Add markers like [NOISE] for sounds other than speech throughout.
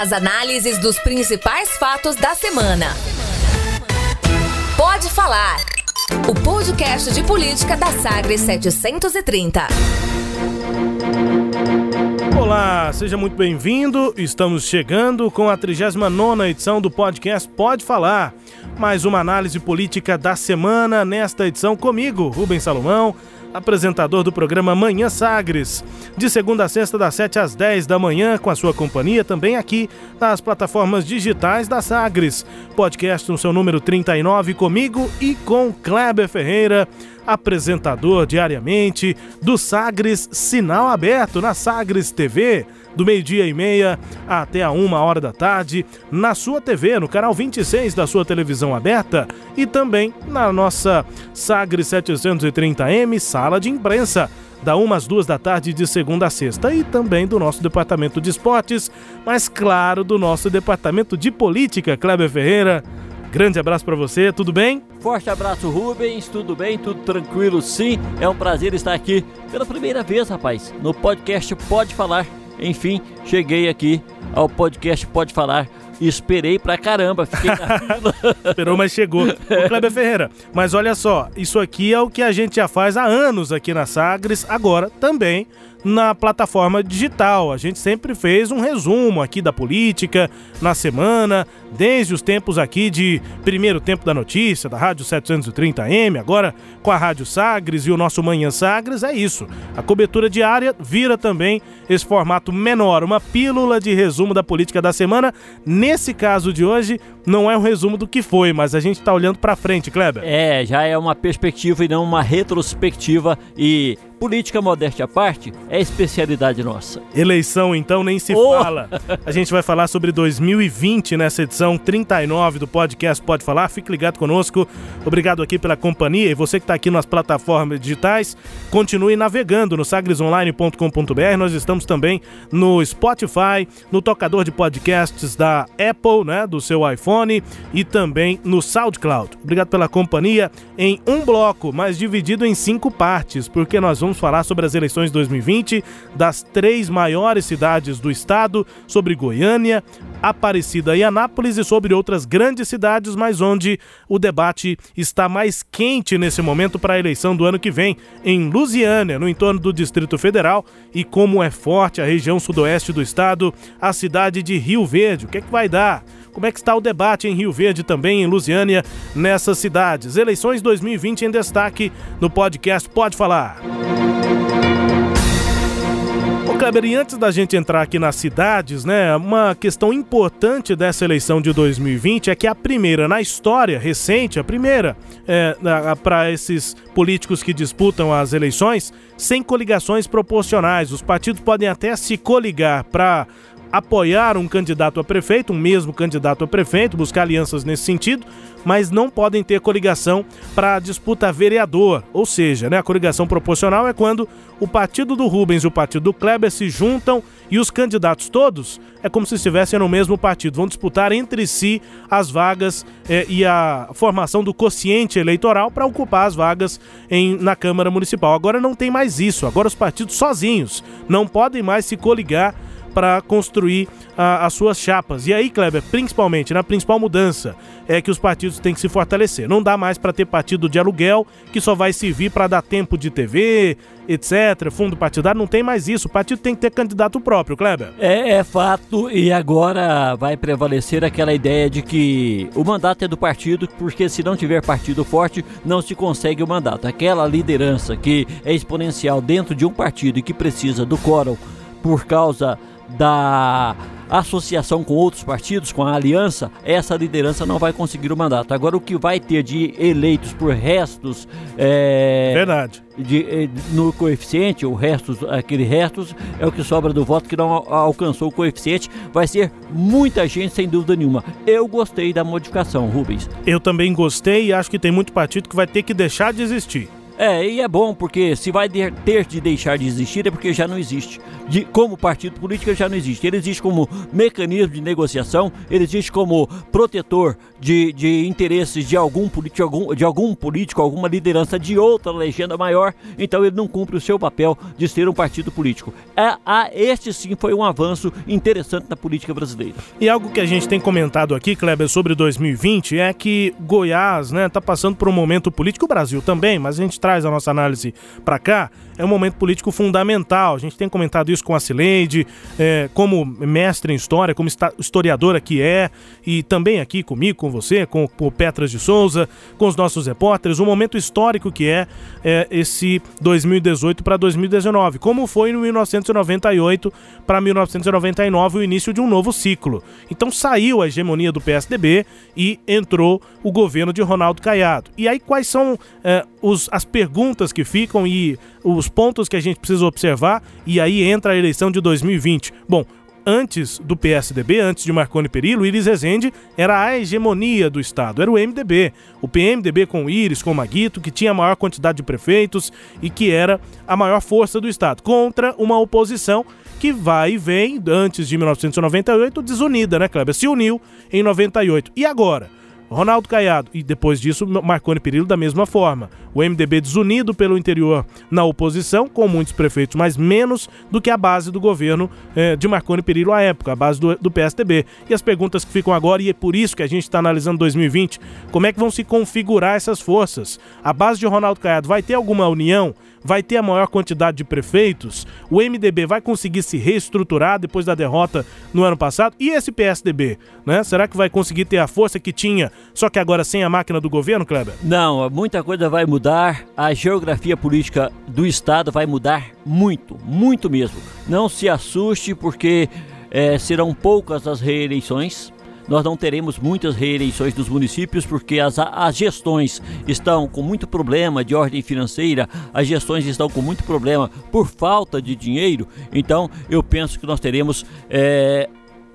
As análises dos principais fatos da semana. Pode falar. O podcast de política da Sagres 730. Olá, seja muito bem-vindo. Estamos chegando com a 39 edição do podcast Pode Falar. Mais uma análise política da semana nesta edição comigo, Rubens Salomão apresentador do programa Manhã Sagres, de segunda a sexta, das 7 às 10 da manhã, com a sua companhia também aqui nas plataformas digitais da Sagres. Podcast no seu número 39 comigo e com Kleber Ferreira, apresentador diariamente do Sagres Sinal Aberto na Sagres TV do meio-dia e meia até a uma hora da tarde, na sua TV, no canal 26 da sua televisão aberta e também na nossa Sagre 730M, sala de imprensa da 1 às 2 da tarde de segunda a sexta e também do nosso departamento de esportes, mas claro, do nosso departamento de política, Kleber Ferreira. Grande abraço para você, tudo bem? Forte abraço, Rubens, tudo bem? Tudo tranquilo, sim. É um prazer estar aqui pela primeira vez, rapaz, no podcast Pode Falar. Enfim, cheguei aqui ao podcast Pode Falar. Esperei pra caramba, fiquei na [LAUGHS] fila. Esperou, mas chegou. Ô, Kleber Ferreira, mas olha só, isso aqui é o que a gente já faz há anos aqui na Sagres, agora também na plataforma digital. A gente sempre fez um resumo aqui da política na semana, desde os tempos aqui de primeiro tempo da notícia, da Rádio 730M, agora com a Rádio Sagres e o nosso Manhã Sagres, é isso. A cobertura diária vira também esse formato menor, uma pílula de resumo da política da semana. Nesse caso de hoje, não é um resumo do que foi, mas a gente está olhando para frente, Kleber. É, já é uma perspectiva e não uma retrospectiva e política modéstia à parte é especialidade nossa. Eleição então nem se oh. fala. A gente vai falar sobre 2020 nessa edição 39 do podcast Pode Falar. Fique ligado conosco. Obrigado aqui pela companhia e você que está aqui nas plataformas digitais, continue navegando no sagresonline.com.br. Nós estamos também no Spotify, no tocador de podcasts da Apple, né, do seu iPhone e também no SoundCloud. Obrigado pela companhia em um bloco, mas dividido em cinco partes, porque nós vamos falar sobre as eleições 2020 das três maiores cidades do estado, sobre Goiânia, Aparecida e Anápolis e sobre outras grandes cidades, mas onde o debate está mais quente nesse momento para a eleição do ano que vem, em Lusiânia, no entorno do Distrito Federal, e como é forte a região sudoeste do estado, a cidade de Rio Verde. O que é que vai dar? Como é que está o debate em Rio Verde também, em Lusiânia, nessas cidades? Eleições 2020 em destaque no podcast Pode Falar. Kleber, e antes da gente entrar aqui nas cidades, né, uma questão importante dessa eleição de 2020 é que a primeira na história recente, a primeira é, para esses políticos que disputam as eleições, sem coligações proporcionais. Os partidos podem até se coligar para apoiar um candidato a prefeito, um mesmo candidato a prefeito, buscar alianças nesse sentido, mas não podem ter coligação para disputa vereador. Ou seja, né, a coligação proporcional é quando o partido do Rubens e o partido do Kleber se juntam e os candidatos todos é como se estivessem no mesmo partido. Vão disputar entre si as vagas eh, e a formação do quociente eleitoral para ocupar as vagas em, na Câmara Municipal. Agora não tem mais isso. Agora os partidos sozinhos não podem mais se coligar para construir a, as suas chapas. E aí, Kleber, principalmente, na principal mudança é que os partidos têm que se fortalecer. Não dá mais para ter partido de aluguel que só vai servir para dar tempo de TV, etc. Fundo partidário, não tem mais isso. O partido tem que ter candidato próprio, Kleber. É, é fato, e agora vai prevalecer aquela ideia de que o mandato é do partido, porque se não tiver partido forte, não se consegue o mandato. Aquela liderança que é exponencial dentro de um partido e que precisa do quórum por causa da associação com outros partidos, com a aliança, essa liderança não vai conseguir o mandato. Agora, o que vai ter de eleitos por restos. É, Verdade. De, eh, no coeficiente, o restos, aquele restos é o que sobra do voto que não alcançou o coeficiente. Vai ser muita gente, sem dúvida nenhuma. Eu gostei da modificação, Rubens. Eu também gostei e acho que tem muito partido que vai ter que deixar de existir. É, e é bom porque se vai ter de deixar de existir é porque já não existe. De, como partido político já não existe. Ele existe como mecanismo de negociação, ele existe como protetor de, de interesses de algum, de, algum, de algum político, alguma liderança de outra legenda maior, então ele não cumpre o seu papel de ser um partido político. É, a, este sim foi um avanço interessante na política brasileira. E algo que a gente tem comentado aqui, Kleber, sobre 2020 é que Goiás está né, tá passando por um momento político, o Brasil também, mas a gente traz a nossa análise para cá, é um momento político fundamental. A gente tem comentado isso com a Cileide, é, como mestre em história, como historiadora que é, e também aqui comigo, com você, com, o Petras de Souza, com os nossos repórteres, o momento histórico que é, é esse 2018 para 2019, como foi no 1998 para 1999 o início de um novo ciclo. Então saiu a hegemonia do PSDB e entrou o governo de Ronaldo Caiado. E aí quais são é, os, as perguntas que ficam e os pontos que a gente precisa observar, e aí entra a eleição de 2020. Bom, antes do PSDB, antes de Marconi Perillo, Iris Rezende era a hegemonia do Estado, era o MDB. O PMDB com Iris, com o Maguito, que tinha a maior quantidade de prefeitos e que era a maior força do Estado, contra uma oposição que vai e vem, antes de 1998, desunida, né, Kleber? Se uniu em 98. E agora? Ronaldo Caiado e depois disso Marconi Perillo da mesma forma. O MDB desunido pelo interior na oposição, com muitos prefeitos, mas menos do que a base do governo eh, de Marconi Perillo à época, a base do, do PSDB. E as perguntas que ficam agora, e é por isso que a gente está analisando 2020, como é que vão se configurar essas forças? A base de Ronaldo Caiado vai ter alguma união? Vai ter a maior quantidade de prefeitos, o MDB vai conseguir se reestruturar depois da derrota no ano passado, e esse PSDB, né? Será que vai conseguir ter a força que tinha, só que agora sem a máquina do governo, Kleber? Não, muita coisa vai mudar, a geografia política do Estado vai mudar muito, muito mesmo. Não se assuste, porque é, serão poucas as reeleições nós não teremos muitas reeleições dos municípios porque as, as gestões estão com muito problema de ordem financeira, as gestões estão com muito problema por falta de dinheiro. Então, eu penso que nós teremos é,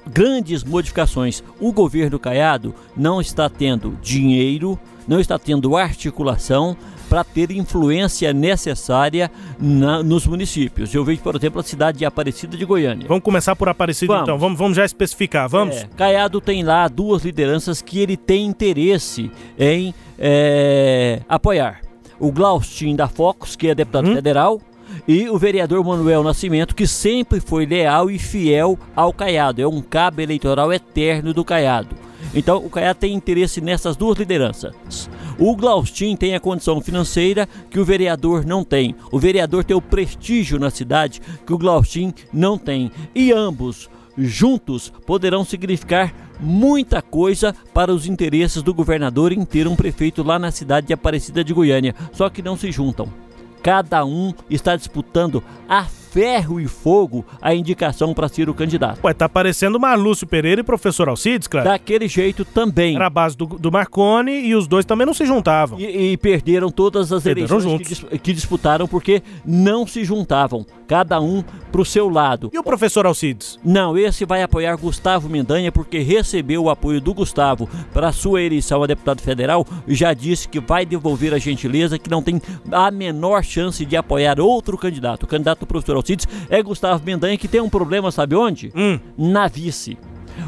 grandes modificações. O governo Caiado não está tendo dinheiro, não está tendo articulação para ter influência necessária na, nos municípios. Eu vejo, por exemplo, a cidade de Aparecida de Goiânia. Vamos começar por Aparecida vamos. então, vamos, vamos já especificar, vamos? É, Caiado tem lá duas lideranças que ele tem interesse em é, apoiar. O Glaustin da Focus, que é deputado hum? federal, e o vereador Manuel Nascimento, que sempre foi leal e fiel ao Caiado. É um cabo eleitoral eterno do Caiado. Então o Caiado tem interesse nessas duas lideranças. O Glaustin tem a condição financeira que o vereador não tem. O vereador tem o prestígio na cidade que o Glaustin não tem. E ambos juntos poderão significar muita coisa para os interesses do governador em ter um prefeito lá na cidade de Aparecida de Goiânia. Só que não se juntam. Cada um está disputando a ferro e fogo a indicação para ser o candidato. Ué, tá parecendo Marlúcio Pereira e professor Alcides, claro. Daquele jeito também. Era a base do, do Marconi e os dois também não se juntavam. E, e perderam todas as perderam eleições que, que, disputaram porque não se juntavam. Cada um pro seu lado. E o professor Alcides? Não, esse vai apoiar Gustavo Mendanha porque recebeu o apoio do Gustavo para sua eleição a deputado federal e já disse que vai devolver a gentileza, que não tem a menor chance de apoiar outro candidato. O candidato do professor Alcides Alcides é Gustavo Mendanha, que tem um problema, sabe onde? Hum. Na vice.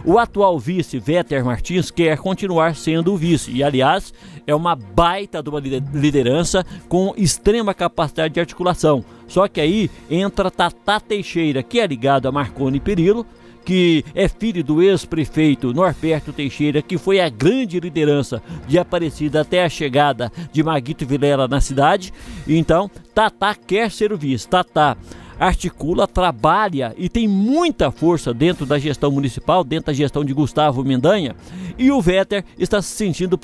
O atual vice, Véter Martins, quer continuar sendo o vice. E, aliás, é uma baita de uma liderança com extrema capacidade de articulação. Só que aí entra Tata Teixeira, que é ligado a Marconi Perillo, que é filho do ex-prefeito Norberto Teixeira, que foi a grande liderança de Aparecida até a chegada de Maguito Vilela na cidade. Então, Tata quer ser o vice. Tata articula, trabalha e tem muita força dentro da gestão municipal, dentro da gestão de Gustavo Mendanha, e o Vetter está se sentindo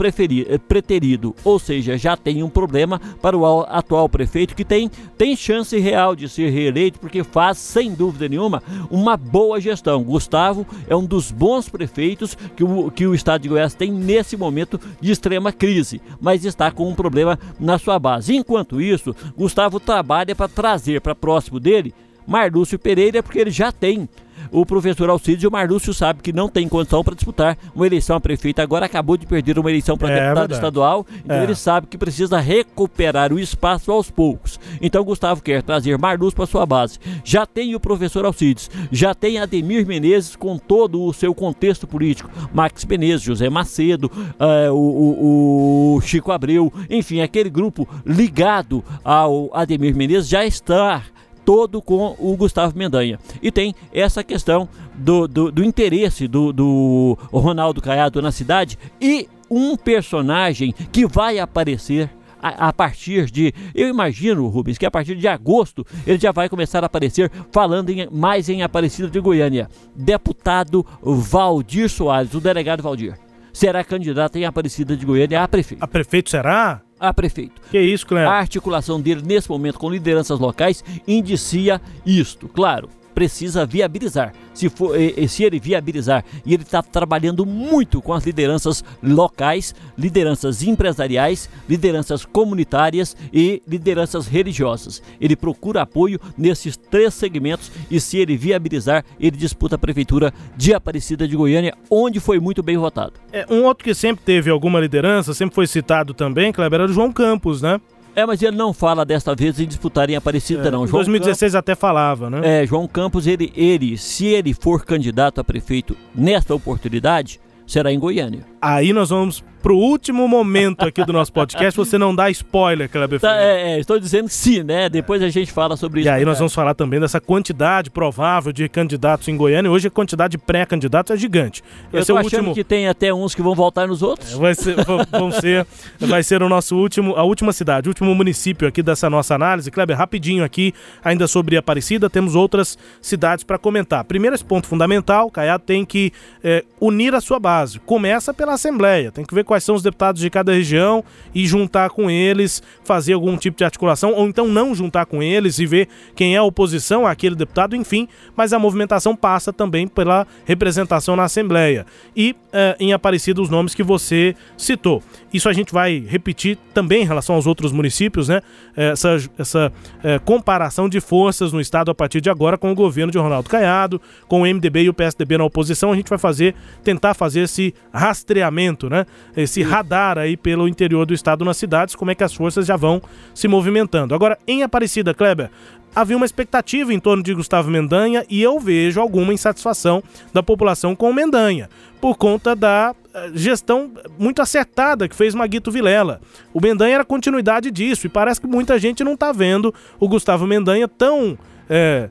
eh, preterido, ou seja, já tem um problema para o atual prefeito que tem, tem chance real de ser reeleito porque faz, sem dúvida nenhuma, uma boa gestão. Gustavo é um dos bons prefeitos que o, que o estado de Goiás tem nesse momento de extrema crise, mas está com um problema na sua base. Enquanto isso, Gustavo trabalha para trazer para próximo dele Marlúcio Pereira, porque ele já tem o professor Alcides e o Marlúcio sabe que não tem condição para disputar uma eleição a prefeito. Agora acabou de perder uma eleição para é, deputado estadual, então é. ele sabe que precisa recuperar o espaço aos poucos. Então Gustavo quer trazer Marlúcio para sua base. Já tem o professor Alcides, já tem Ademir Menezes com todo o seu contexto político. Max Menezes, José Macedo, uh, o, o, o Chico Abreu, enfim, aquele grupo ligado ao Ademir Menezes já está todo com o Gustavo Mendanha. E tem essa questão do, do, do interesse do, do Ronaldo Caiado na cidade e um personagem que vai aparecer a, partir de. Eu imagino, Rubens, que a partir de agosto ele já vai começar a aparecer falando em, mais em Aparecida de Goiânia. Deputado Valdir Soares, o delegado Valdir. Será candidato em Aparecida de Goiânia a prefeito. A prefeito será? A prefeito. Que isso, Cleber? A articulação dele nesse momento com lideranças locais indicia isto. Claro, precisa viabilizar. Se, for, se ele viabilizar, e ele está trabalhando muito com as lideranças locais, lideranças empresariais, lideranças comunitárias e lideranças religiosas. Ele procura apoio nesses três segmentos e se ele viabilizar, ele disputa a prefeitura de Aparecida de Goiânia, onde foi muito bem votado. É, um outro que sempre teve alguma liderança, sempre foi citado também, Kleber, era o João Campos, né? É, mas ele não fala desta vez em disputar em Aparecida, é, não. Em 2016 Campos, até falava, né? É, João Campos, ele, ele, se ele for candidato a prefeito nesta oportunidade, será em Goiânia. Aí nós vamos pro último momento aqui do nosso podcast, você não dá spoiler, Kleber tá, é, é, estou dizendo que sim, né? Depois a gente fala sobre isso. E aí nós vamos falar também dessa quantidade provável de candidatos em Goiânia. Hoje a quantidade de pré-candidatos é gigante. Vai Eu ser o último... que tem até uns que vão voltar nos outros. É, vai ser, vão ser, vai ser o nosso último, a última cidade, o último município aqui dessa nossa análise. Kleber, rapidinho aqui, ainda sobre Aparecida, temos outras cidades para comentar. Primeiro, esse ponto fundamental, Caiado tem que é, unir a sua base. Começa pela Assembleia, tem que ver quais são os deputados de cada região e juntar com eles, fazer algum tipo de articulação, ou então não juntar com eles e ver quem é a oposição àquele deputado, enfim, mas a movimentação passa também pela representação na Assembleia. E eh, em Aparecida os nomes que você citou. Isso a gente vai repetir também em relação aos outros municípios, né? Essa, essa eh, comparação de forças no Estado a partir de agora com o governo de Ronaldo Caiado, com o MDB e o PSDB na oposição, a gente vai fazer, tentar fazer esse rastreamento, né? Esse radar aí pelo interior do estado nas cidades, como é que as forças já vão se movimentando. Agora, em Aparecida, Kleber, havia uma expectativa em torno de Gustavo Mendanha e eu vejo alguma insatisfação da população com o Mendanha, por conta da eh, gestão muito acertada que fez Maguito Vilela. O Mendanha era continuidade disso e parece que muita gente não está vendo o Gustavo Mendanha tão é,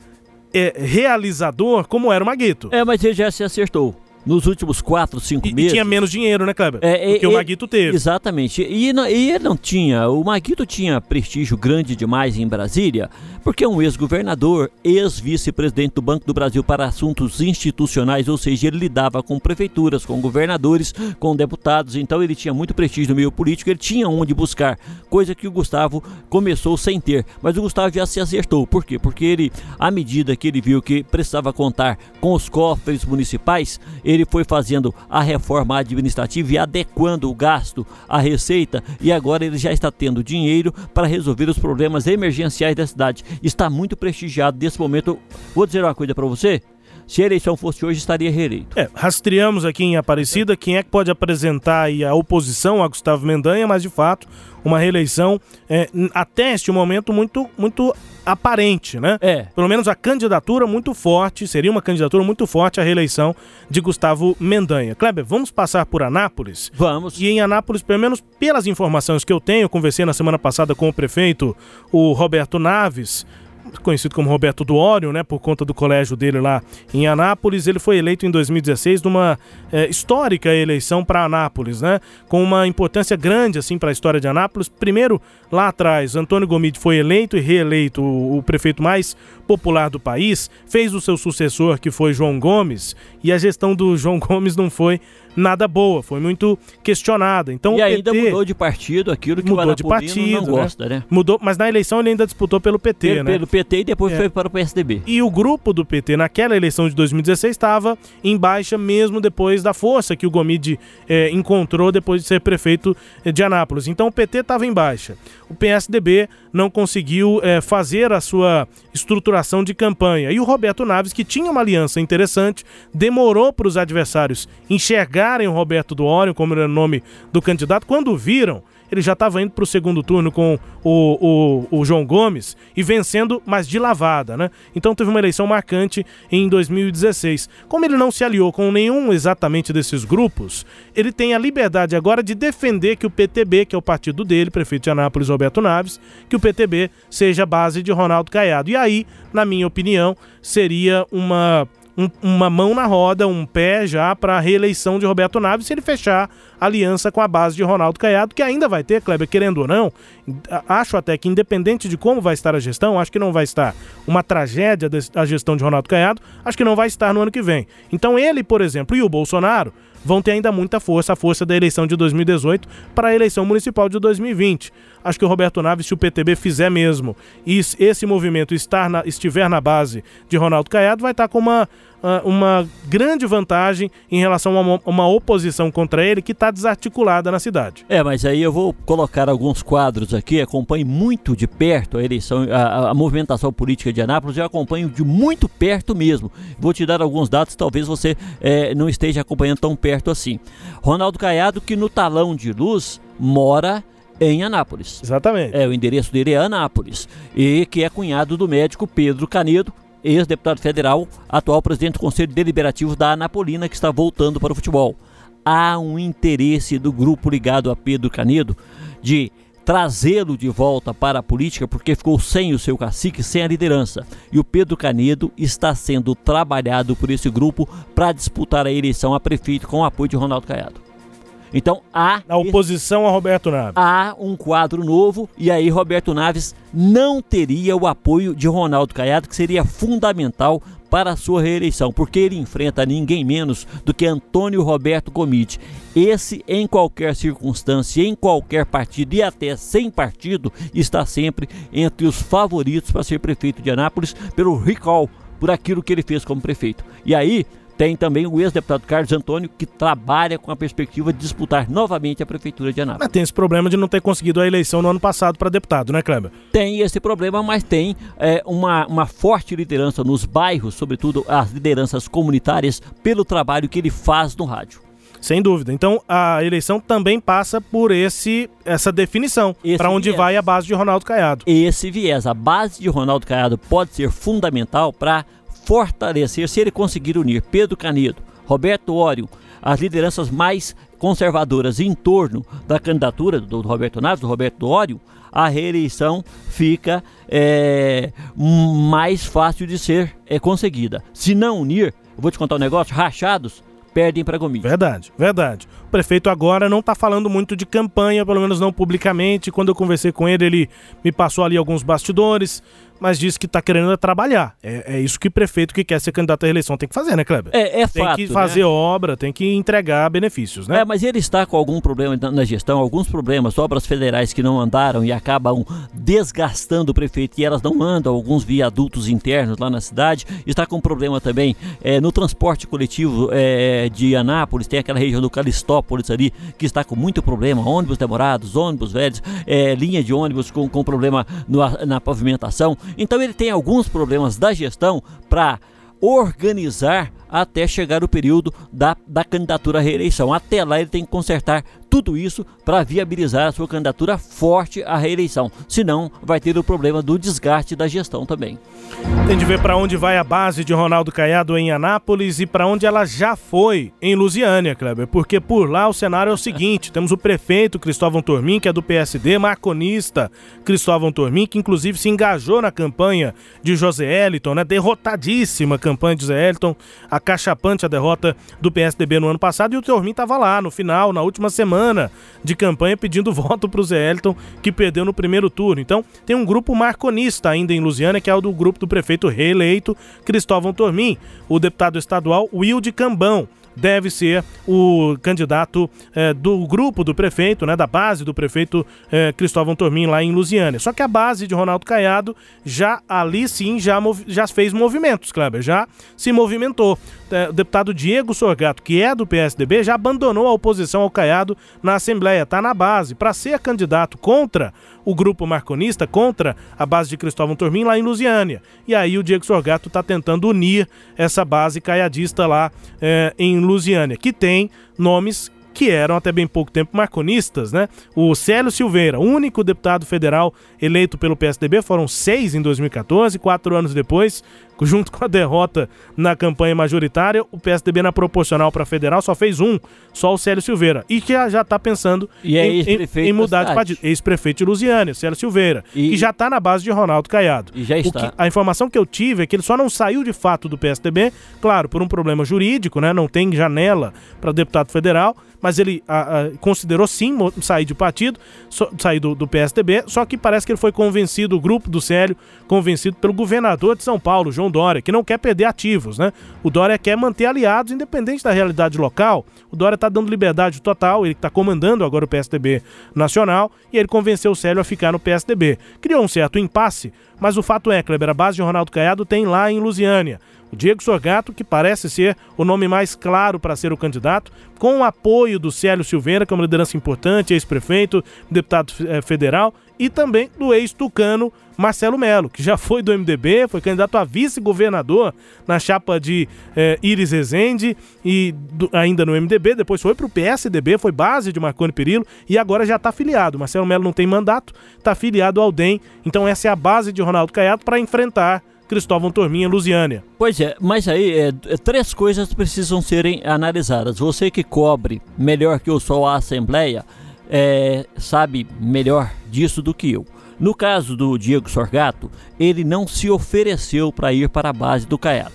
é, realizador como era o Maguito. É, mas ele já se acertou nos últimos quatro, cinco e, meses. E tinha menos dinheiro, né, Kleber? É, que o Maguito teve. Exatamente. E, não, e ele não tinha. O Maguito tinha prestígio grande demais em Brasília, porque é um ex-governador, ex-vice-presidente do Banco do Brasil para assuntos institucionais, ou seja, ele lidava com prefeituras, com governadores, com deputados, então ele tinha muito prestígio no meio político, ele tinha onde buscar, coisa que o Gustavo começou sem ter. Mas o Gustavo já se acertou. Por quê? Porque ele, à medida que ele viu que precisava contar com os cofres municipais, ele foi fazendo a reforma administrativa e adequando o gasto à receita e agora ele já está tendo dinheiro para resolver os problemas emergenciais da cidade. Está muito prestigiado nesse momento. Vou dizer uma coisa para você. Se a eleição fosse hoje, estaria reeleito. É, rastreamos aqui em Aparecida quem é que pode apresentar a oposição a Gustavo Mendanha, mas de fato, uma reeleição é, até este momento muito, muito aparente, né? É. Pelo menos a candidatura muito forte, seria uma candidatura muito forte à reeleição de Gustavo Mendanha. Kleber, vamos passar por Anápolis? Vamos. E em Anápolis, pelo menos pelas informações que eu tenho, eu conversei na semana passada com o prefeito, o Roberto Naves, conhecido como Roberto Duório, né, por conta do colégio dele lá em Anápolis. Ele foi eleito em 2016 numa é, histórica eleição para Anápolis, né, com uma importância grande assim para a história de Anápolis. Primeiro, lá atrás, Antônio Gomide foi eleito e reeleito o, o prefeito mais popular do país, fez o seu sucessor que foi João Gomes e a gestão do João [LAUGHS] Gomes não foi nada boa, foi muito questionada. Então, e ainda mudou de partido aquilo que mudou o de partido, não gosta, né? Mudou, mas na eleição ele ainda disputou pelo PT, pelo, né? Pelo PT e depois é. foi para o PSDB. E o grupo do PT naquela eleição de 2016 estava em baixa mesmo depois da força que o Gomide é, encontrou depois de ser prefeito de Anápolis. Então o PT estava em baixa. O PSDB não conseguiu é, fazer a sua estruturação de campanha. E o Roberto Naves, que tinha uma aliança interessante, demorou para os adversários enxergarem o Roberto do Ório, como era o nome do candidato, quando viram ele já estava indo para o segundo turno com o, o, o, João Gomes e vencendo, mas de lavada, né? Então teve uma eleição marcante em 2016. Como ele não se aliou com nenhum exatamente desses grupos, ele tem a liberdade agora de defender que o PTB, que é o partido dele, prefeito de Anápolis Roberto Naves, que o PTB seja base de Ronaldo Caiado. E aí, na minha opinião, seria uma um, uma mão na roda, um pé já para a reeleição de Roberto Naves se ele fechar aliança com a base de Ronaldo Caiado, que ainda vai ter, Kleber, querendo ou não. Acho até que, independente de como vai estar a gestão, acho que não vai estar uma tragédia da gestão de Ronaldo Caiado, acho que não vai estar no ano que vem. Então, ele, por exemplo, e o Bolsonaro vão ter ainda muita força, a força da eleição de 2018 para a eleição municipal de 2020. Acho que o Roberto Naves, se o PTB fizer mesmo e esse movimento estar na, estiver na base de Ronaldo Caiado, vai estar com uma, ah, uma grande vantagem em relação a uma, uma oposição contra ele que está desarticulada na cidade. É, mas aí eu vou colocar alguns quadros aqui, acompanho muito de perto a eleição, a, a movimentação política de Anápolis, eu acompanho de muito perto mesmo. Vou te dar alguns dados, talvez você é, não esteja acompanhando tão perto assim. Ronaldo Caiado, que no talão de luz mora em Anápolis. Exatamente. É, o endereço dele é Anápolis. E que é cunhado do médico Pedro Canedo, ex-deputado federal, atual presidente do Conselho Deliberativo da Anapolina, que está voltando para o futebol. Há um interesse do grupo ligado a Pedro Canedo de trazê-lo de volta para a política porque ficou sem o seu cacique, sem a liderança. E o Pedro Canedo está sendo trabalhado por esse grupo para disputar a eleição a prefeito com o apoio de Ronaldo Caiado. Então há. A oposição a Roberto Naves. Há um quadro novo e aí Roberto Naves não teria o apoio de Ronaldo Caiado, que seria fundamental para a sua reeleição, porque ele enfrenta ninguém menos do que Antônio Roberto Gomide. Esse, em qualquer circunstância, em qualquer partido e até sem partido, está sempre entre os favoritos para ser prefeito de Anápolis pelo recall, por aquilo que ele fez como prefeito. E aí, tem também o ex-deputado Carlos Antônio, que trabalha com a perspectiva de disputar novamente a prefeitura de Anápolis. Mas tem esse problema de não ter conseguido a eleição no ano passado para deputado, né, Kleber? Tem esse problema, mas tem é, uma, uma forte liderança nos bairros, sobretudo as lideranças comunitárias, pelo trabalho que ele faz no rádio. Sem dúvida. Então a eleição também passa por esse essa definição para onde viés. vai a base de Ronaldo Caiado. Esse viés, a base de Ronaldo Caiado pode ser fundamental para fortalecer, se ele conseguir unir Pedro Canedo, Roberto Ório, as lideranças mais conservadoras em torno da candidatura do Roberto Naves, do Roberto Ório, a reeleição fica é, mais fácil de ser é, conseguida. Se não unir, vou te contar um negócio, rachados perdem para Gomes. Verdade, verdade. O prefeito agora não está falando muito de campanha, pelo menos não publicamente. Quando eu conversei com ele, ele me passou ali alguns bastidores mas diz que está querendo trabalhar. É, é, isso que prefeito que quer ser candidato à reeleição tem que fazer, né, Kleber? É, é tem fato. Tem que fazer né? obra, tem que entregar benefícios, né? É, mas ele está com algum problema na gestão, alguns problemas, obras federais que não andaram e acabam desgastando o prefeito e elas não andam, alguns viadutos internos lá na cidade. Está com problema também é, no transporte coletivo é, de Anápolis, tem aquela região do Calistópolis ali que está com muito problema, ônibus demorados, ônibus velhos, é, linha de ônibus com, com problema no, na pavimentação. Então ele tem alguns problemas da gestão para organizar até chegar o período da, da candidatura à reeleição. Até lá ele tem que consertar tudo isso para viabilizar a sua candidatura forte à reeleição. Senão, vai ter o problema do desgaste da gestão também. Tem de ver para onde vai a base de Ronaldo Caiado em Anápolis e para onde ela já foi em Lusiânia, Kleber. Porque por lá o cenário é o seguinte: temos o prefeito Cristóvão Tormin, que é do PSD, marconista Cristóvão Tormin, que inclusive se engajou na campanha de José Eliton, né? Derrotadíssima campanha de José Eliton, acachapante a derrota do PSDB no ano passado. E o Tormin estava lá no final, na última semana semana de campanha pedindo [LAUGHS] voto para o Zé Elton, que perdeu no primeiro turno. Então, tem um grupo marconista ainda em Lusiana, que é o do grupo do prefeito reeleito Cristóvão Tormin, o deputado estadual Wilde Cambão, deve ser o candidato é, do grupo do prefeito, né, da base do prefeito é, Cristóvão Tormin lá em Lusiânia. Só que a base de Ronaldo Caiado já ali sim já, já fez movimentos, Kleber, já se movimentou. É, o deputado Diego Sorgato, que é do PSDB, já abandonou a oposição ao Caiado na Assembleia, está na base, para ser candidato contra o grupo marconista, contra a base de Cristóvão Tormin lá em Lusiânia. E aí o Diego Sorgato está tentando unir essa base caiadista lá é, em Lusiânia, que tem nomes que eram até bem pouco tempo marconistas, né? O Célio Silveira, único deputado federal eleito pelo PSDB, foram seis em 2014, quatro anos depois, [LAUGHS] junto com a derrota na campanha majoritária, o PSDB na proporcional para federal só fez um, só o Célio Silveira. E que já está pensando e é em, em, em, mudar de partido. Ex-prefeito de Lusiânia, Célio Silveira, e, que já está na base de Ronaldo Caiado. E já está. Que, a informação que eu tive é que ele só não saiu de fato do PSDB, claro, por um problema jurídico, né? Não tem janela para deputado federal mas ele a, a, considerou sim sair de partido, so, sair do, do, PSDB, só que parece que ele foi convencido, o grupo do Célio, convencido pelo governador de São Paulo, João Dória, que não quer perder ativos, né? O Dória quer manter aliados, independente da realidade local. O Dória está dando liberdade total, ele está comandando agora o PSDB nacional, e ele convenceu o Célio a ficar no PSDB. Criou um certo impasse, mas o fato é, Kleber, a base de Ronaldo Caiado tem lá em Lusiânia. Diego Sorgato, que parece ser o nome mais claro para ser o candidato, com o apoio do Célio Silveira, que é uma liderança importante, ex-prefeito, deputado eh, federal, e também do ex-tucano Marcelo Melo, que já foi do MDB, foi candidato a vice-governador na chapa de eh, Iris Rezende e do, ainda no MDB, depois foi para o PSDB, foi base de Marconi Perillo e agora já está filiado. Marcelo Melo não tem mandato, está filiado ao DEM, então essa é a base de Ronaldo Caiado para enfrentar Cristóvão Torminha, Lusiânia. Pois é, mas aí é, é, três coisas precisam serem analisadas. Você que cobre melhor que eu sou a Assembleia, é, sabe melhor disso do que eu. No caso do Diego Sorgato, ele não se ofereceu para ir para a base do Caiado.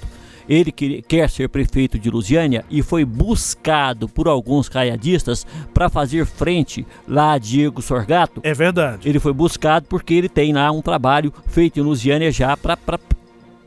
Ele que, quer ser prefeito de Lusiânia e foi buscado por alguns caiadistas para fazer frente lá a Diego Sorgato. É verdade. Ele foi buscado porque ele tem lá um trabalho feito em Lusiânia já para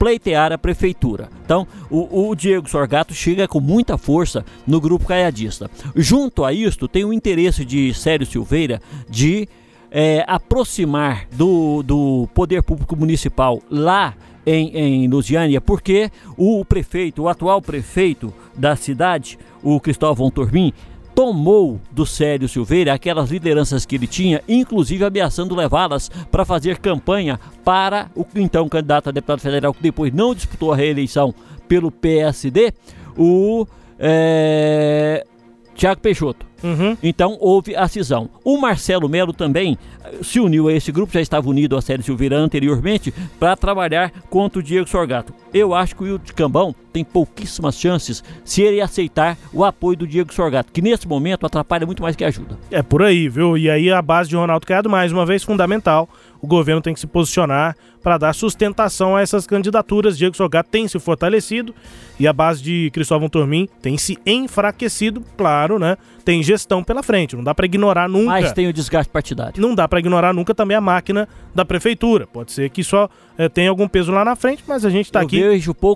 pleitear a prefeitura. Então, o, o, Diego Sorgato chega com muita força no grupo caiadista. Junto a isto, tem o interesse de Célio Silveira de é, aproximar do, do poder público municipal lá em, em Lusiânia, porque o prefeito, o atual prefeito da cidade, o Cristóvão Tormin, tomou do Célio Silveira aquelas lideranças que ele tinha, inclusive ameaçando levá-las para fazer campanha para o então candidato a deputado federal, que depois não disputou a reeleição pelo PSD, o é, Tiago Peixoto. Uhum. Então houve a cisão. O Marcelo Melo também eh, se uniu a esse grupo, já estava unido a Célio Silveira anteriormente, para trabalhar contra o Diego Sorgato. Eu acho que o Wilton Cambão tem pouquíssimas chances se ele aceitar o apoio do Diego Sorgato, que nesse momento atrapalha muito mais que ajuda. É por aí, viu? E aí a base de Ronaldo Caiado, mais uma vez, fundamental. O governo tem que se posicionar para dar sustentação a essas candidaturas. Diego Sorgato tem se fortalecido e a base de Cristóvão Tormin tem se enfraquecido, claro, né? Tem gestão pela frente, não dá para ignorar nunca. Mas tem o desgaste partidário. Não dá para ignorar nunca também a máquina da prefeitura. Pode ser que só é, tenha algum peso lá na frente, mas a gente está aqui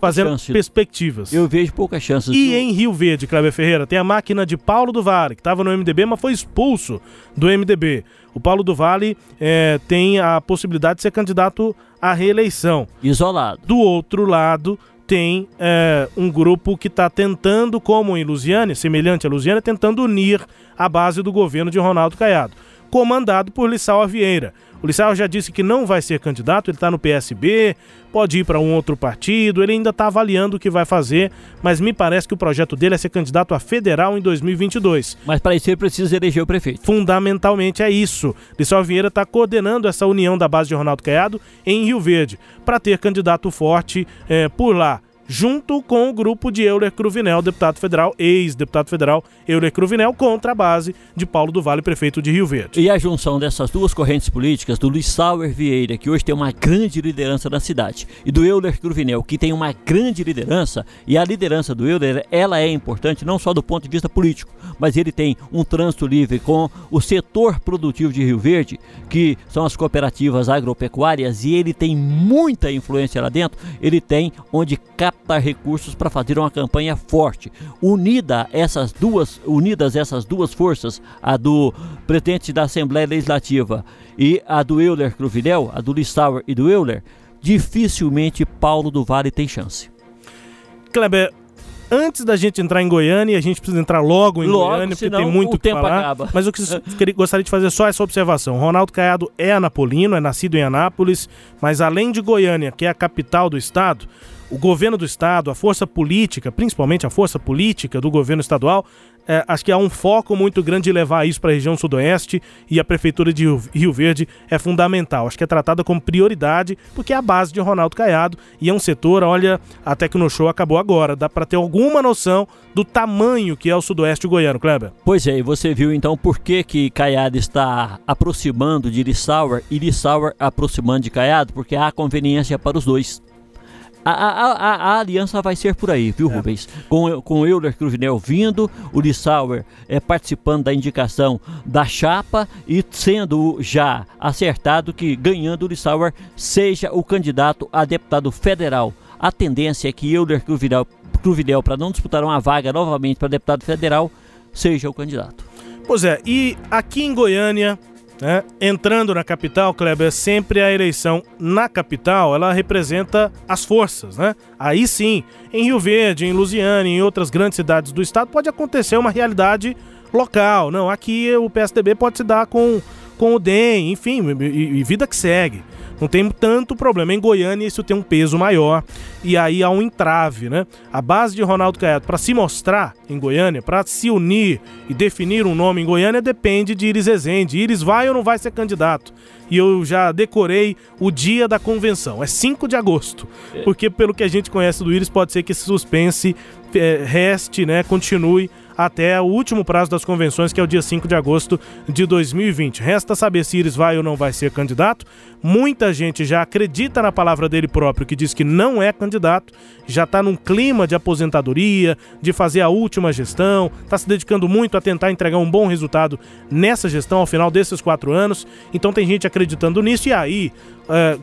fazendo chance. perspectivas. Eu vejo poucas chances. E em Rio Verde, Cleber Ferreira, tem a máquina de Paulo do Vale, que estava no MDB, mas foi expulso do MDB. O Paulo do Vale é, tem a possibilidade de ser candidato à reeleição. Isolado. Do outro lado, tem é, um grupo que está tentando, como em Lusiânia, semelhante a Lusiânia, tentando unir a base do governo de Ronaldo Caiado, comandado por Lissau Vieira. O Lissau já disse que não vai ser candidato, ele está no PSB, pode ir para um outro partido, ele ainda está avaliando o que vai fazer, mas me parece que o projeto dele é ser candidato a federal em 2022. Mas para isso ele precisa eleger o prefeito. Fundamentalmente é isso. Lissau Vieira está coordenando essa união da base de Ronaldo Caiado em Rio Verde, para ter candidato forte é, por lá junto com o grupo de Euler Cruvinel, deputado federal, ex-deputado federal Euler Cruvinel, contra a base de Paulo do Vale, prefeito de Rio Verde. E a junção dessas duas correntes políticas, do Luiz Sauer Vieira, que hoje tem uma grande liderança na cidade, e do Euler Cruvinel, que tem uma grande liderança, e a liderança do Euler, ela é importante não só do ponto de vista político, mas ele tem um trânsito livre com o setor produtivo de Rio Verde, que são as cooperativas agropecuárias, e ele tem muita influência lá dentro, ele tem onde captar recursos para fazer uma campanha forte. Unida essas duas, unidas essas duas forças, a do presidente da Assembleia Legislativa e a do Euler Cruvinel, a do Lissauer e do Euler, dificilmente Paulo do Vale tem chance. Kleber, antes da gente entrar em Goiânia, a gente precisa entrar logo em Logo, Goiânia, porque tem muito o o que tempo falar. acaba. Mas eu gostaria de fazer só essa observação. Ronaldo Caiado é anapolino, é nascido em Anápolis, mas além de Goiânia, que é a capital do estado, o governo do estado, a força política, principalmente a força política do governo estadual, é, acho que há um foco muito grande de levar isso para a região sudoeste e a prefeitura de Rio- Verde é fundamental. Acho que é tratada como prioridade, porque é a base de Ronaldo Caiado e é um setor, olha, a Tecnoshow acabou agora, dá para ter alguma noção do tamanho que é o sudoeste goiano, Kleber. Pois é, e você viu então por que que Caiado está aproximando de Lissauer e Lissauer aproximando de Caiado, porque há conveniência para os dois. A, a- a- a aliança vai ser por aí, viu, Rubens? Com, com o Euler Cruvinel vindo, o Lissauer é, participando da indicação da chapa e sendo já acertado que ganhando o Lissauer seja o candidato a deputado federal. A tendência é que Euler Cruvinel, Cruvinel para não disputar uma vaga novamente para deputado federal, seja o candidato. Pois é, e aqui em Goiânia, né, entrando na capital, Kleber, sempre a eleição na capital, ela representa as forças, né? Aí sim, em Rio Verde, em Lusiane, em outras grandes cidades do estado, pode acontecer uma realidade local. Não, aqui o PSDB pode se dar com, com o DEM, enfim, e, e vida que segue. Não tem tanto problema. Em Goiânia isso tem um peso maior e aí há um entrave, né? A base de Ronaldo Caiado para se mostrar em Goiânia, para se unir e definir um nome em Goiânia depende de Iris Rezende. Iris vai ou não vai ser candidato? E eu já decorei o dia da convenção. É 5 de agosto. Porque pelo que a gente conhece do Iris, pode ser que esse suspense eh, reste, né, continue até o último prazo das convenções, que é o dia 5 de agosto de 2020. Resta saber se Iris vai ou não vai ser candidato. Muita gente já acredita na palavra dele próprio, que diz que não é candidato, já está num clima de aposentadoria, de fazer a última gestão, está se dedicando muito a tentar entregar um bom resultado nessa gestão ao final desses quatro anos. Então tem gente acreditando nisso, e aí,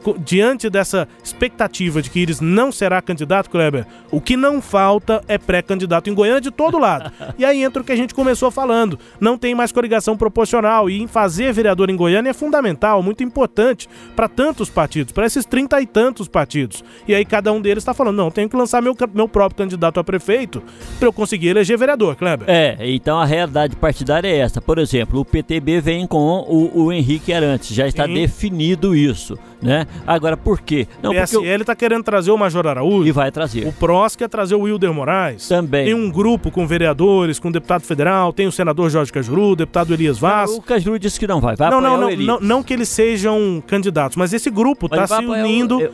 co- diante dessa expectativa de que Iris não será candidato, Kleber, o que não falta é pré-candidato em Goiânia de todo lado. [LAUGHS] E aí entra o que a gente começou falando: não tem mais coligação proporcional. E em fazer vereador em Goiânia é fundamental, muito importante para tantos partidos, para esses trinta e tantos partidos. E aí cada um deles está falando: não, tenho que lançar meu, meu próprio candidato a prefeito para eu conseguir eleger vereador, Kleber. É, então a realidade partidária é essa. Por exemplo, o PTB vem com o, o Henrique Arantes, já está Sim. definido isso, né? Agora, por quê? Não, o porque o- PSL está querendo trazer o Major Araújo. e vai trazer. O PROS quer trazer o Wilder Moraes. Também. Tem um grupo com vereadores, com deputado federal, tem o senador Jorge Cajuru, o deputado Elias Vaz. O Cajuru disse que não vai, vai Não, não, o não, não, não que eles sejam candidatos, mas esse grupo está se o- unindo eu-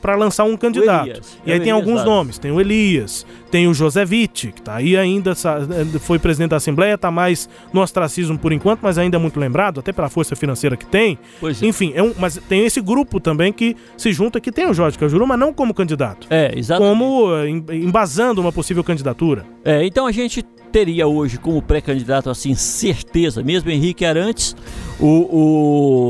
para lançar um candidato. Elias. E É aí o tem Elias alguns Vaz. nomes, tem o Elias, tem o José Witt, que tá aí ainda, sa- foi presidente da Assembleia, tá mais no ostracismo por enquanto, mas ainda é muito lembrado, até pela força financeira que tem. Pois é. Enfim, é um, mas tem esse grupo também que se junta, que tem o Jorge Cajuru, mas não como candidato. É, exatamente. Como eh, em- embasando uma possível candidatura. É, então a gente teria hoje como pré-candidato, assim, certeza, mesmo Henrique Arantes, o,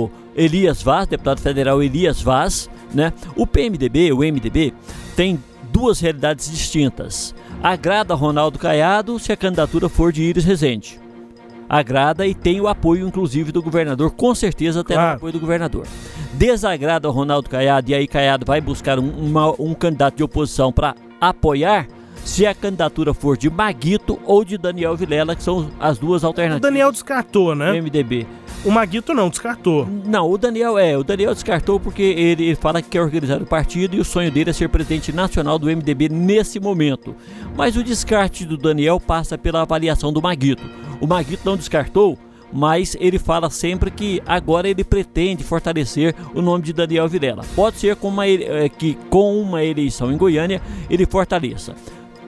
o Elias Vaz, deputado federal Elias Vaz, né? O PMDB, o MDB, tem duas realidades distintas. Agrada Ronaldo Caiado se a candidatura for de Iris Rezende. Agrada e tem o apoio, inclusive, do governador, com certeza terá Claro. o apoio do governador. Desagrada o Ronaldo Caiado e aí Caiado vai buscar um, uma- um candidato de oposição para apoiar se a candidatura for de Maguito ou de Daniel Vilela, que são as duas O alternativas Daniel descartou, né? MDB. O Maguito não, descartou. Não, o Daniel é, o Daniel descartou porque ele, ele fala que quer organizar o partido e o sonho dele é ser presidente nacional do MDB nesse momento. Mas o descarte do Daniel passa pela avaliação do Maguito. O Maguito não descartou, mas ele fala sempre que agora ele pretende fortalecer o nome de Daniel Vilela. Pode ser com uma, eh, que com uma eleição em Goiânia ele fortaleça.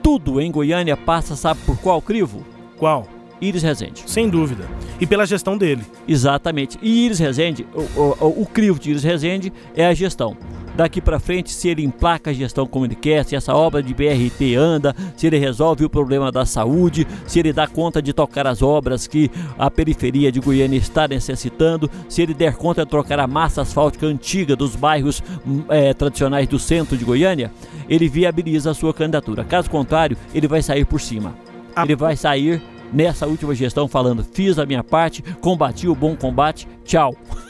Tudo em Goiânia passa, sabe por qual crivo? Qual? Iris Rezende. Sem dúvida. E pela gestão dele. Exatamente. E Iris Rezende, o, o, o crivo de Iris Rezende é a gestão. Daqui para frente se ele emplaca a gestão como ele quer, se essa obra de BRT anda, se ele resolve o problema da saúde, se ele dá conta de tocar as obras que a periferia de Goiânia está necessitando, se ele der conta de trocar a massa asfáltica antiga dos bairros é, tradicionais do centro de Goiânia, ele viabiliza a sua candidatura. Caso contrário, ele vai sair por cima. Ele vai sair nessa última gestão falando: fiz a minha parte, combati o bom combate, tchau. [LAUGHS]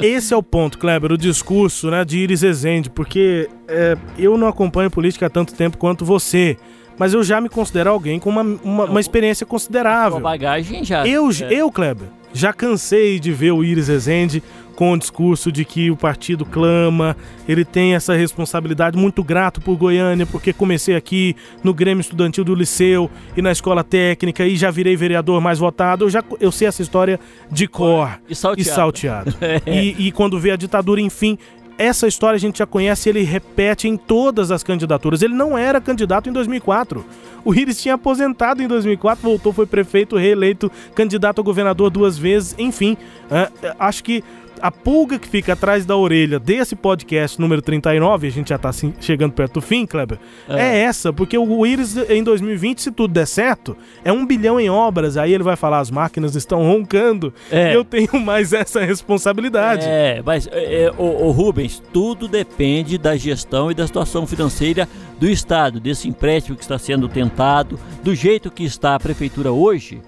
Esse é o ponto, Kleber, o discurso né, de Iris Ezende, porque é, eu não acompanho política há tanto tempo quanto você. Mas eu já me considero alguém com uma, uma, uma experiência considerável. Uma bagagem já. Eu, é. eu, Kleber, já cansei de ver o Iris Ezende com o discurso de que o partido clama, ele tem essa responsabilidade muito grato por Goiânia, porque comecei aqui no Grêmio Estudantil do Liceu e na escola técnica e já virei vereador mais votado. Eu já eu sei essa história de cor e salteado. E, salteado. [LAUGHS] é. e, e quando vê a ditadura, enfim, essa história a gente já conhece, ele repete em todas as candidaturas. Ele não era candidato em 2004. O Iris tinha aposentado em 2004, voltou, foi prefeito, reeleito, candidato a governador duas vezes, enfim. Uh, acho que a pulga que fica atrás da orelha desse podcast número 39, a gente já tá assim, chegando perto do fim, Kleber, é. é. essa, porque o Iris em 2020, se tudo der certo, é um bilhão em obras, aí ele vai falar, as máquinas estão roncando, é. eu tenho mais essa responsabilidade. É, mas, é, é, o, o Rubens, tudo depende da gestão e da situação financeira do Estado, desse empréstimo que está sendo tentado, do jeito que está a prefeitura hoje,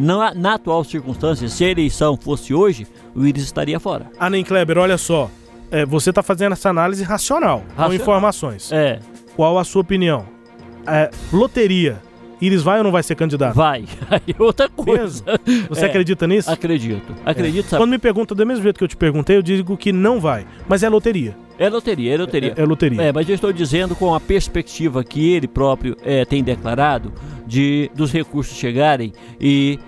na, na atual circunstância, se a eleição fosse hoje, o Iris estaria fora. Ah, nem Kleber, olha só. É, você está fazendo essa análise racional, racional, com informações. É. Qual a sua opinião? É, loteria. Iris vai ou não vai ser candidato? Vai. [LAUGHS] Aí outra coisa. Mesmo? Você é, acredita nisso? Acredito. Acredito. É. Quando me pergunta do mesmo jeito que eu te perguntei, eu digo que não vai. Mas é loteria. É loteria, é loteria. É, é loteria. É, mas eu estou dizendo com a perspectiva que ele próprio é, tem declarado de dos recursos chegarem e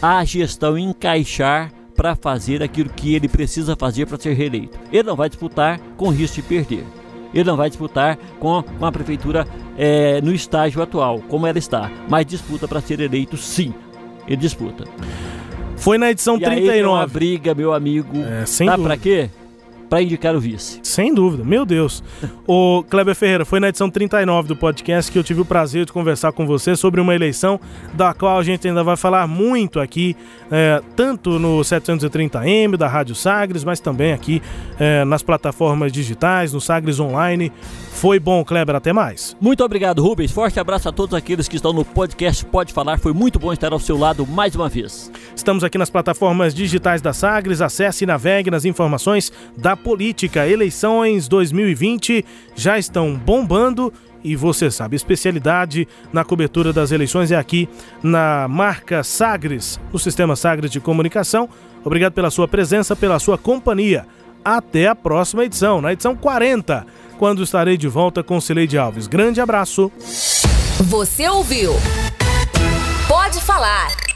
a gestão encaixar para fazer aquilo que ele precisa fazer para ser reeleito. Ele não vai disputar com risco de perder. Ele não vai disputar com, com a prefeitura é, no estágio atual, como ela está, mas disputa para ser eleito sim. Ele disputa. Foi na edição e 39. Aí uma briga, meu amigo. É, sem Dá para quê? Para indicar o vice. Sem dúvida, meu Deus. [LAUGHS] o Kleber Ferreira, foi na edição 39 do podcast que eu tive o prazer de conversar com você sobre uma eleição da qual a gente ainda vai falar muito aqui, é, tanto no 730M da Rádio Sagres, mas também aqui é, nas plataformas digitais, no Sagres Online. Foi bom, Kleber, até mais. Muito obrigado, Rubens. Forte abraço a todos aqueles que estão no podcast Pode Falar. Foi muito bom estar ao seu lado mais uma vez. Estamos aqui nas plataformas digitais da Sagres. Acesse e navegue nas informações política. Eleições 2020 já estão bombando e você sabe, especialidade na cobertura das eleições é aqui na marca Sagres, no sistema Sagres de comunicação. Obrigado pela sua presença, pela sua companhia. Até a próxima edição, na edição 40 quando estarei de volta com Cileide Alves. Grande abraço. Você ouviu? Pode falar.